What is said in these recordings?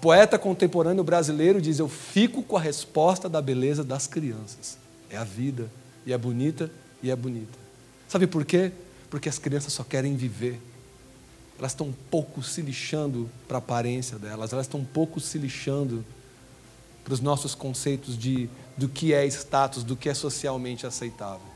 poeta contemporâneo brasileiro diz: Eu fico com a resposta da beleza das crianças. É a vida, e é bonita, e é bonita. Sabe por quê? Porque as crianças só querem viver. Elas estão um pouco se lixando para a aparência delas, elas estão um pouco se lixando para os nossos conceitos de, do que é status, do que é socialmente aceitável.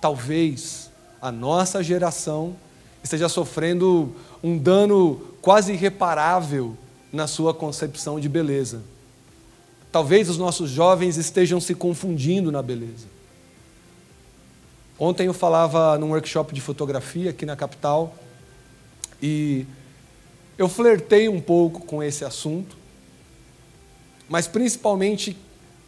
Talvez a nossa geração esteja sofrendo um dano quase irreparável na sua concepção de beleza. Talvez os nossos jovens estejam se confundindo na beleza. Ontem eu falava num workshop de fotografia aqui na capital e eu flertei um pouco com esse assunto, mas principalmente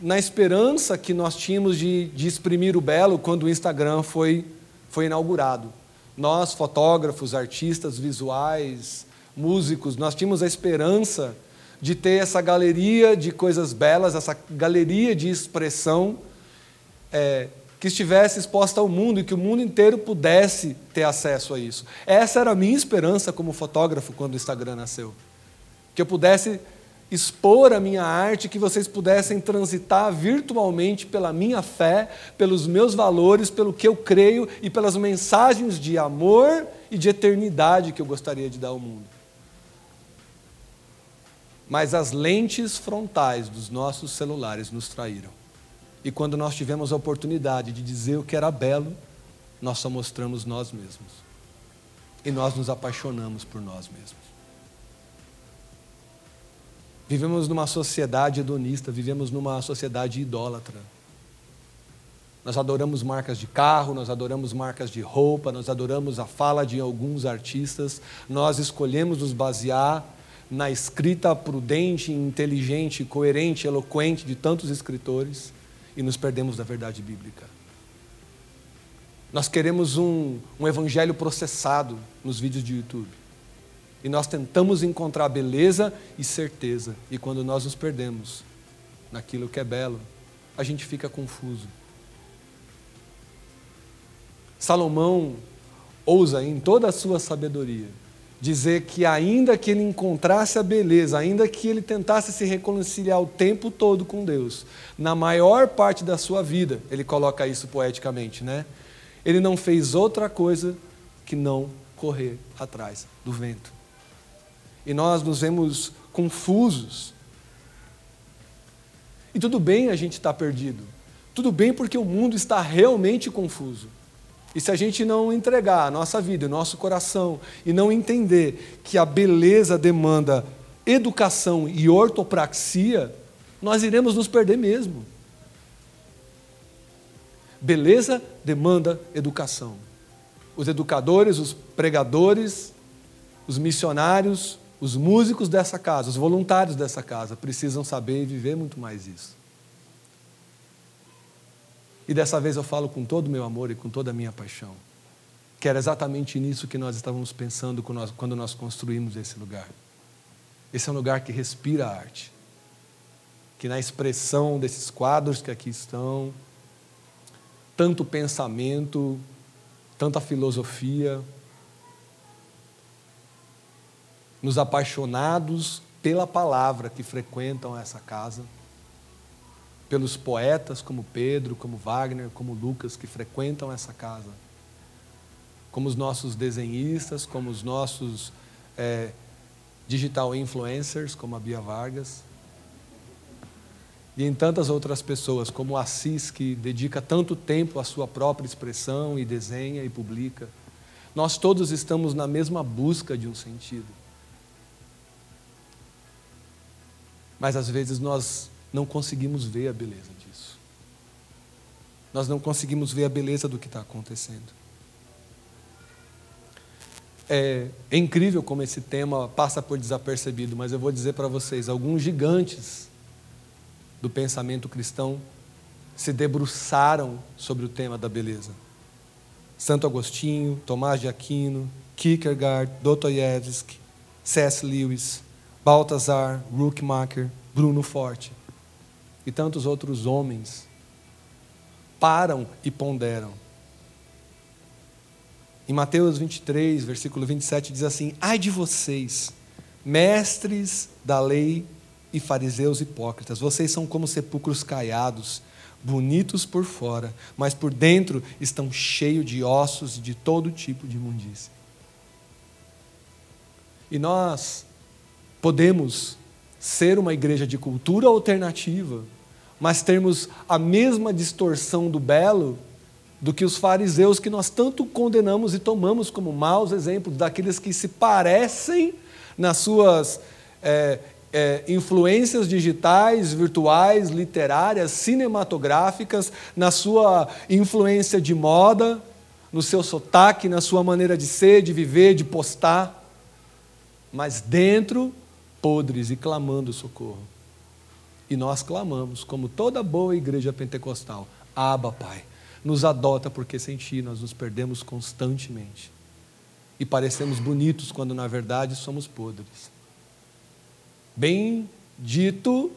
na esperança que nós tínhamos de, de exprimir o belo quando o Instagram foi, foi inaugurado. Nós, fotógrafos, artistas visuais, músicos, nós tínhamos a esperança de ter essa galeria de coisas belas, essa galeria de expressão é, que estivesse exposta ao mundo e que o mundo inteiro pudesse ter acesso a isso. Essa era a minha esperança como fotógrafo quando o Instagram nasceu. Que eu pudesse expor a minha arte, que vocês pudessem transitar virtualmente pela minha fé, pelos meus valores, pelo que eu creio e pelas mensagens de amor e de eternidade que eu gostaria de dar ao mundo. Mas as lentes frontais dos nossos celulares nos traíram. E quando nós tivemos a oportunidade de dizer o que era belo, nós só mostramos nós mesmos. E nós nos apaixonamos por nós mesmos. Vivemos numa sociedade hedonista, vivemos numa sociedade idólatra. Nós adoramos marcas de carro, nós adoramos marcas de roupa, nós adoramos a fala de alguns artistas, nós escolhemos nos basear na escrita prudente, inteligente, coerente, eloquente de tantos escritores e nos perdemos da verdade bíblica. Nós queremos um, um evangelho processado nos vídeos de YouTube. E nós tentamos encontrar beleza e certeza. E quando nós nos perdemos naquilo que é belo, a gente fica confuso. Salomão ousa, em toda a sua sabedoria, dizer que, ainda que ele encontrasse a beleza, ainda que ele tentasse se reconciliar o tempo todo com Deus, na maior parte da sua vida, ele coloca isso poeticamente, né? Ele não fez outra coisa que não correr atrás do vento. E nós nos vemos confusos. E tudo bem a gente estar tá perdido. Tudo bem porque o mundo está realmente confuso. E se a gente não entregar a nossa vida, o nosso coração, e não entender que a beleza demanda educação e ortopraxia, nós iremos nos perder mesmo. Beleza demanda educação. Os educadores, os pregadores, os missionários, os músicos dessa casa, os voluntários dessa casa precisam saber e viver muito mais isso. E dessa vez eu falo com todo o meu amor e com toda a minha paixão. Que era exatamente nisso que nós estávamos pensando quando nós construímos esse lugar. Esse é um lugar que respira arte. Que na expressão desses quadros que aqui estão, tanto pensamento, tanta filosofia, nos apaixonados pela palavra que frequentam essa casa pelos poetas como Pedro, como Wagner, como Lucas, que frequentam essa casa, como os nossos desenhistas, como os nossos é, digital influencers, como a Bia Vargas, e em tantas outras pessoas, como Assis, que dedica tanto tempo à sua própria expressão e desenha e publica. Nós todos estamos na mesma busca de um sentido. Mas às vezes nós não conseguimos ver a beleza disso. Nós não conseguimos ver a beleza do que está acontecendo. É, é, incrível como esse tema passa por desapercebido, mas eu vou dizer para vocês: alguns gigantes do pensamento cristão se debruçaram sobre o tema da beleza. Santo Agostinho, Tomás de Aquino, Kierkegaard, Dostoiévski, C.S. Lewis, Balthasar, Ruckmacher, Bruno Forte e tantos outros homens param e ponderam. Em Mateus 23, versículo 27, diz assim: Ai de vocês, Mestres da lei e fariseus hipócritas, vocês são como sepulcros caiados, bonitos por fora, mas por dentro estão cheios de ossos e de todo tipo de imundícia. E nós podemos ser uma igreja de cultura alternativa, mas termos a mesma distorção do belo do que os fariseus que nós tanto condenamos e tomamos como maus exemplos, daqueles que se parecem nas suas é, é, influências digitais, virtuais, literárias, cinematográficas, na sua influência de moda, no seu sotaque, na sua maneira de ser, de viver, de postar, mas dentro, podres e clamando socorro. E nós clamamos, como toda boa igreja pentecostal: Aba, Pai, nos adota, porque sem Ti nós nos perdemos constantemente. E parecemos bonitos quando na verdade somos podres. Bem dito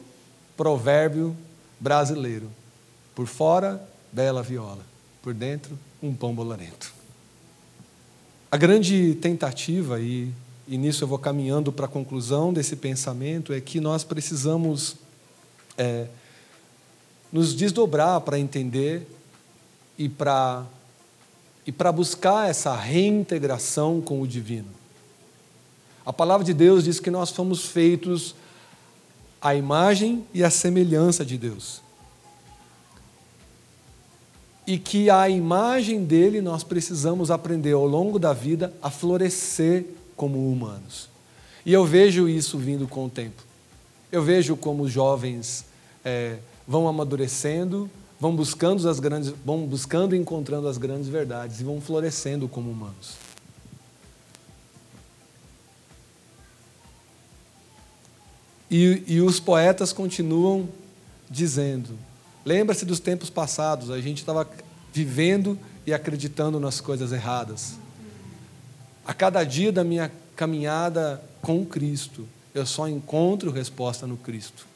provérbio brasileiro: por fora, bela viola, por dentro, um pão bolarento. A grande tentativa, e, e nisso eu vou caminhando para a conclusão desse pensamento, é que nós precisamos é, nos desdobrar para entender e para e para buscar essa reintegração com o divino. A palavra de Deus diz que nós fomos feitos à imagem e à semelhança de Deus. E que a imagem dele nós precisamos aprender ao longo da vida a florescer como humanos. E eu vejo isso vindo com o tempo. Eu vejo como os jovens é, vão amadurecendo, vão buscando as grandes, vão buscando e encontrando as grandes verdades e vão florescendo como humanos. E, e os poetas continuam dizendo: lembra-se dos tempos passados, a gente estava vivendo e acreditando nas coisas erradas. A cada dia da minha caminhada com Cristo, eu só encontro resposta no Cristo.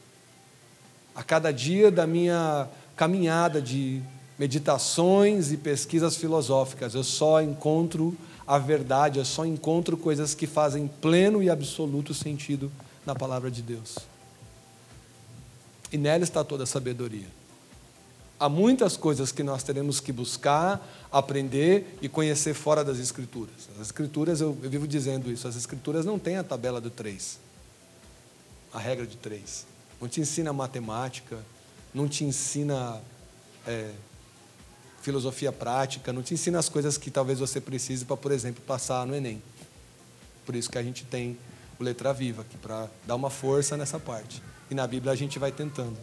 A cada dia da minha caminhada de meditações e pesquisas filosóficas, eu só encontro a verdade, eu só encontro coisas que fazem pleno e absoluto sentido na palavra de Deus. E nela está toda a sabedoria. Há muitas coisas que nós teremos que buscar, aprender e conhecer fora das Escrituras. As Escrituras, eu, vivo dizendo isso, as Escrituras não têm a tabela do três, a regra de três não te ensina matemática, não te ensina é, filosofia prática, não te ensina as coisas que talvez você precise para, por exemplo, passar no Enem. Por isso que a gente tem o Letra Viva, aqui para dar uma força nessa parte. E na Bíblia a gente vai tentando.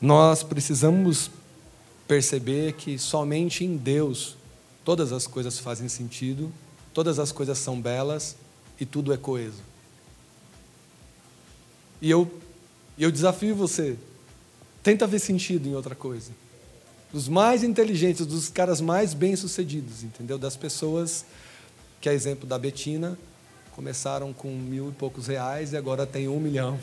Nós precisamos perceber que somente em Deus todas as coisas fazem sentido, todas as coisas são belas e tudo é coeso. E eu, eu desafio você, tenta ver sentido em outra coisa. Dos mais inteligentes, dos caras mais bem-sucedidos, entendeu? Das pessoas que, a exemplo da Betina, começaram com mil e poucos reais e agora tem um milhão.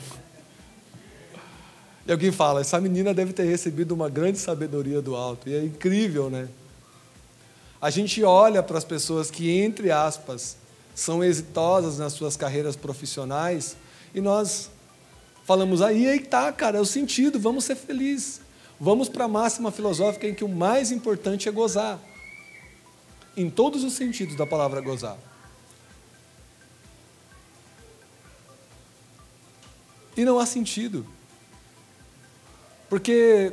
E alguém fala, essa menina deve ter recebido uma grande sabedoria do alto. E é incrível, né? A gente olha para as pessoas que, entre aspas, são exitosas nas suas carreiras profissionais e nós falamos, aí aí tá, cara, é o sentido, vamos ser felizes. Vamos para a máxima filosófica em que o mais importante é gozar. Em todos os sentidos da palavra gozar. E não há sentido. Porque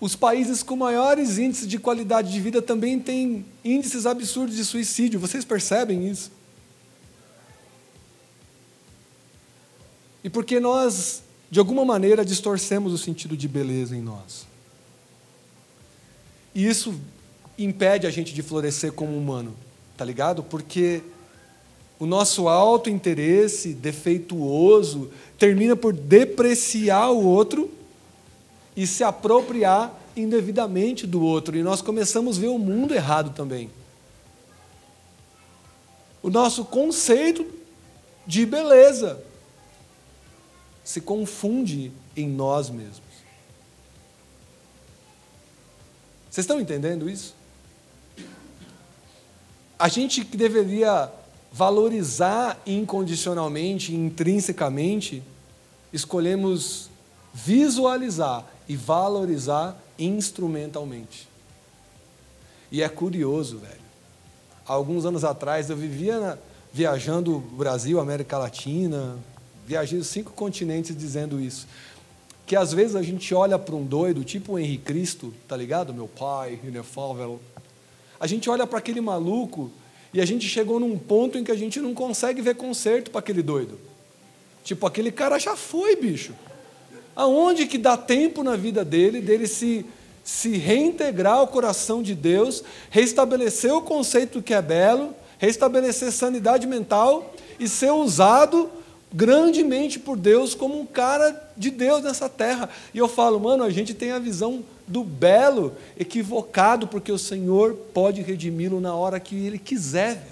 os países com maiores índices de qualidade de vida também têm índices absurdos de suicídio. Vocês percebem isso? e porque nós, de alguma maneira, distorcemos o sentido de beleza em nós. E isso impede a gente de florescer como humano, tá ligado? Porque o nosso alto interesse defeituoso termina por depreciar o outro e se apropriar indevidamente do outro, e nós começamos a ver o mundo errado também. O nosso conceito de beleza se confunde em nós mesmos. Vocês estão entendendo isso? A gente que deveria valorizar incondicionalmente, intrinsecamente, escolhemos visualizar e valorizar instrumentalmente. E é curioso, velho. Há alguns anos atrás eu vivia na, viajando Brasil, América Latina, viajei cinco continentes dizendo isso. Que às vezes a gente olha para um doido, tipo o Henrique Cristo, tá ligado? Meu pai, inefável. A gente olha para aquele maluco e a gente chegou num ponto em que a gente não consegue ver conserto para aquele doido. Tipo, aquele cara já foi, bicho. Aonde que dá tempo na vida dele, dele se, se reintegrar ao coração de Deus, restabelecer o conceito que é belo, restabelecer sanidade mental e ser usado grandemente por Deus como um cara de Deus nessa terra. E eu falo, mano, a gente tem a visão do belo equivocado, porque o Senhor pode redimi-lo na hora que Ele quiser.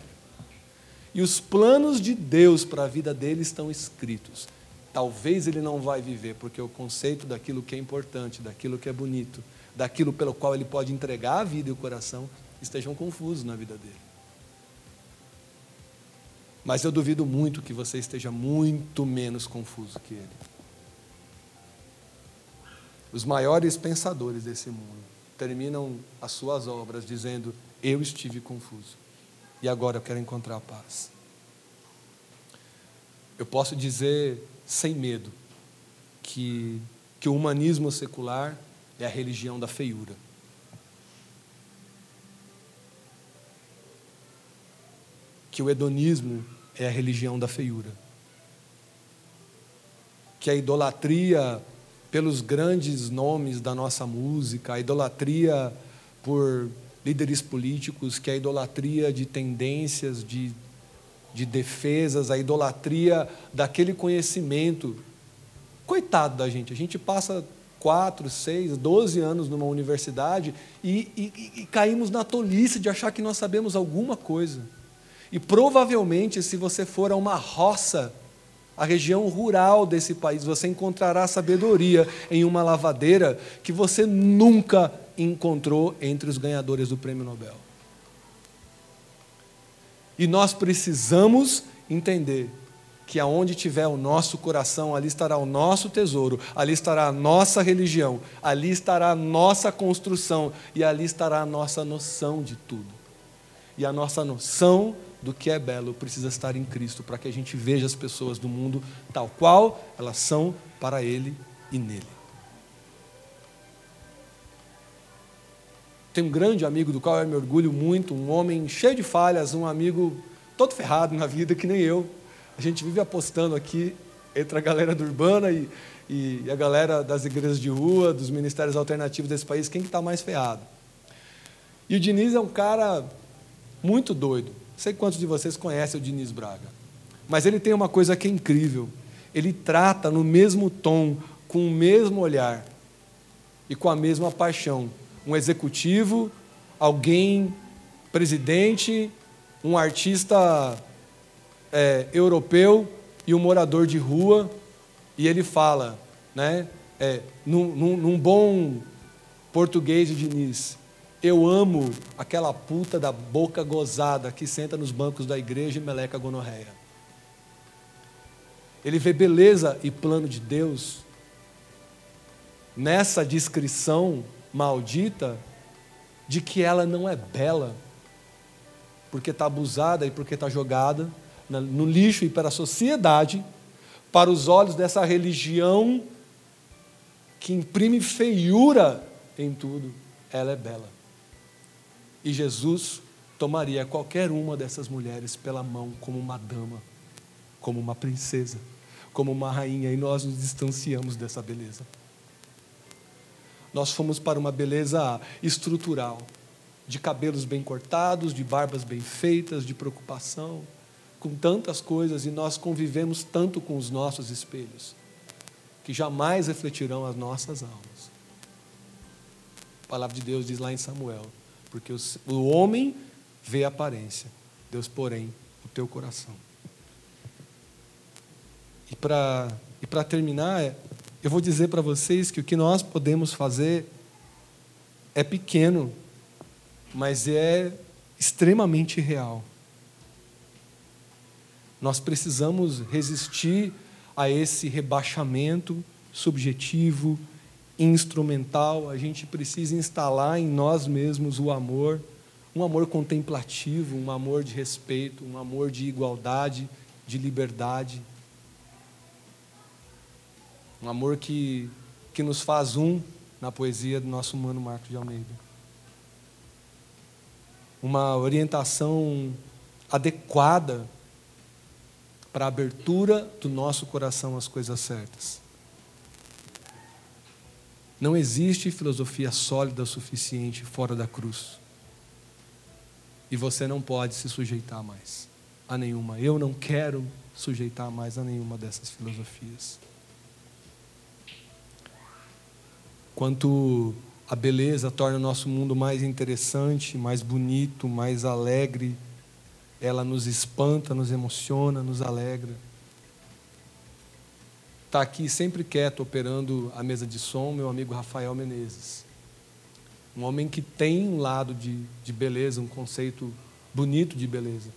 E os planos de Deus para a vida dele estão escritos. Talvez ele não vai viver, porque o conceito daquilo que é importante, daquilo que é bonito, daquilo pelo qual ele pode entregar a vida e o coração, estejam confusos na vida dele. Mas eu duvido muito que você esteja muito menos confuso que ele. Os maiores pensadores desse mundo terminam as suas obras dizendo: Eu estive confuso e agora eu quero encontrar a paz. Eu posso dizer sem medo que, que o humanismo secular é a religião da feiura. Que o hedonismo é a religião da feiura. Que a idolatria pelos grandes nomes da nossa música, a idolatria por líderes políticos, que a idolatria de tendências, de, de defesas, a idolatria daquele conhecimento. Coitado da gente, a gente passa quatro, seis, doze anos numa universidade e, e, e caímos na tolice de achar que nós sabemos alguma coisa. E provavelmente, se você for a uma roça a região rural desse país, você encontrará sabedoria em uma lavadeira que você nunca encontrou entre os ganhadores do prêmio Nobel. E nós precisamos entender que aonde tiver o nosso coração, ali estará o nosso tesouro, ali estará a nossa religião, ali estará a nossa construção e ali estará a nossa noção de tudo. E a nossa noção do que é belo precisa estar em Cristo, para que a gente veja as pessoas do mundo tal qual elas são para Ele e nele. Tem um grande amigo do qual eu me orgulho muito, um homem cheio de falhas, um amigo todo ferrado na vida, que nem eu. A gente vive apostando aqui entre a galera do Urbana e, e a galera das igrejas de rua, dos ministérios alternativos desse país, quem que está mais ferrado. E o Diniz é um cara muito doido sei quantos de vocês conhecem o Diniz Braga. Mas ele tem uma coisa que é incrível. Ele trata no mesmo tom, com o mesmo olhar e com a mesma paixão. Um executivo, alguém, presidente, um artista é, europeu e um morador de rua. E ele fala, né, é, num, num, num bom português de Diniz, eu amo aquela puta da boca gozada que senta nos bancos da igreja e meleca gonorreia. Ele vê beleza e plano de Deus nessa descrição maldita de que ela não é bela, porque está abusada e porque está jogada no lixo e para a sociedade, para os olhos dessa religião que imprime feiura em tudo, ela é bela. E Jesus tomaria qualquer uma dessas mulheres pela mão como uma dama, como uma princesa, como uma rainha, e nós nos distanciamos dessa beleza. Nós fomos para uma beleza estrutural, de cabelos bem cortados, de barbas bem feitas, de preocupação, com tantas coisas, e nós convivemos tanto com os nossos espelhos, que jamais refletirão as nossas almas. A palavra de Deus diz lá em Samuel: porque o homem vê a aparência, Deus, porém, o teu coração. E para e terminar, eu vou dizer para vocês que o que nós podemos fazer é pequeno, mas é extremamente real. Nós precisamos resistir a esse rebaixamento subjetivo, instrumental. A gente precisa instalar em nós mesmos o amor, um amor contemplativo, um amor de respeito, um amor de igualdade, de liberdade. Um amor que, que nos faz um na poesia do nosso humano Marcos de Almeida. Uma orientação adequada para a abertura do nosso coração às coisas certas. Não existe filosofia sólida o suficiente fora da cruz. E você não pode se sujeitar mais a nenhuma. Eu não quero sujeitar mais a nenhuma dessas filosofias. Quanto a beleza torna o nosso mundo mais interessante, mais bonito, mais alegre, ela nos espanta, nos emociona, nos alegra. Está aqui sempre quieto, operando a mesa de som, meu amigo Rafael Menezes. Um homem que tem um lado de, de beleza, um conceito bonito de beleza.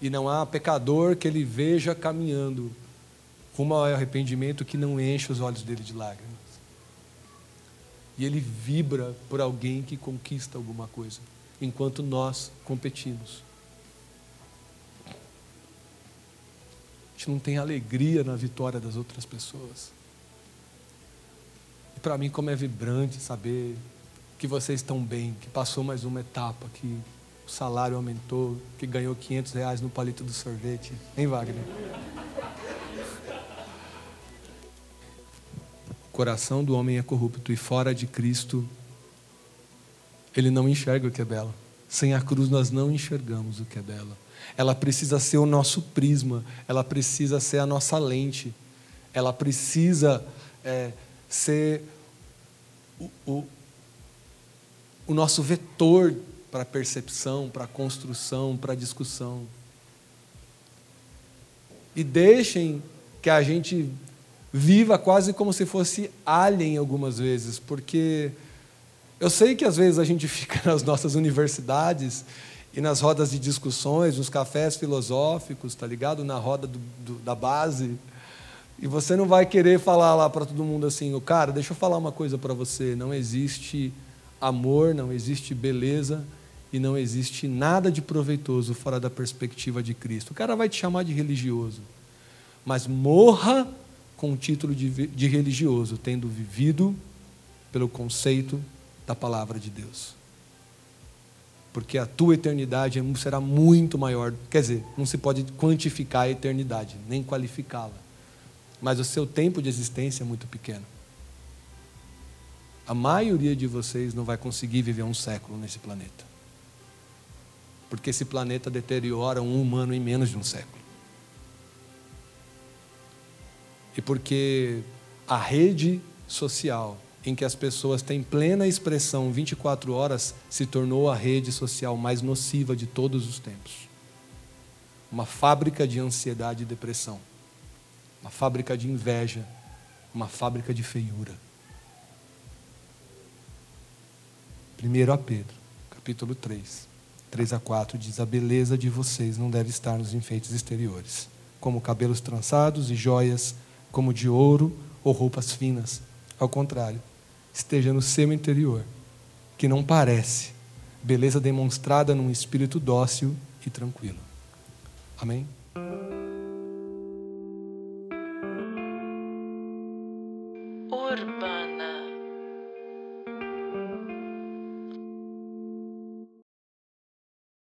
E não há pecador que ele veja caminhando rumo ao arrependimento que não enche os olhos dele de lágrimas. E ele vibra por alguém que conquista alguma coisa, enquanto nós competimos. gente não tem alegria na vitória das outras pessoas. E para mim, como é vibrante saber que vocês estão bem, que passou mais uma etapa, que o salário aumentou, que ganhou 500 reais no palito do sorvete. Hein, Wagner? Coração do homem é corrupto e fora de Cristo, ele não enxerga o que é belo. Sem a cruz, nós não enxergamos o que é belo ela precisa ser o nosso prisma, ela precisa ser a nossa lente, ela precisa é, ser o, o, o nosso vetor para percepção, para construção, para discussão. E deixem que a gente viva quase como se fosse alien algumas vezes, porque eu sei que às vezes a gente fica nas nossas universidades e nas rodas de discussões, nos cafés filosóficos, tá ligado? Na roda do, do, da base. E você não vai querer falar lá para todo mundo assim, o cara, deixa eu falar uma coisa para você, não existe amor, não existe beleza e não existe nada de proveitoso fora da perspectiva de Cristo. O cara vai te chamar de religioso, mas morra com o título de, de religioso, tendo vivido pelo conceito da palavra de Deus porque a tua eternidade será muito maior. Quer dizer, não se pode quantificar a eternidade, nem qualificá-la. Mas o seu tempo de existência é muito pequeno. A maioria de vocês não vai conseguir viver um século nesse planeta. Porque esse planeta deteriora um humano em menos de um século. E porque a rede social em que as pessoas têm plena expressão 24 horas se tornou a rede social mais nociva de todos os tempos. Uma fábrica de ansiedade e depressão. Uma fábrica de inveja. Uma fábrica de feiura. 1 a Pedro, capítulo 3, 3 a 4, diz: A beleza de vocês não deve estar nos enfeites exteriores, como cabelos trançados e joias, como de ouro ou roupas finas. Ao contrário, esteja no seu interior, que não parece, beleza demonstrada num espírito dócil e tranquilo. Amém?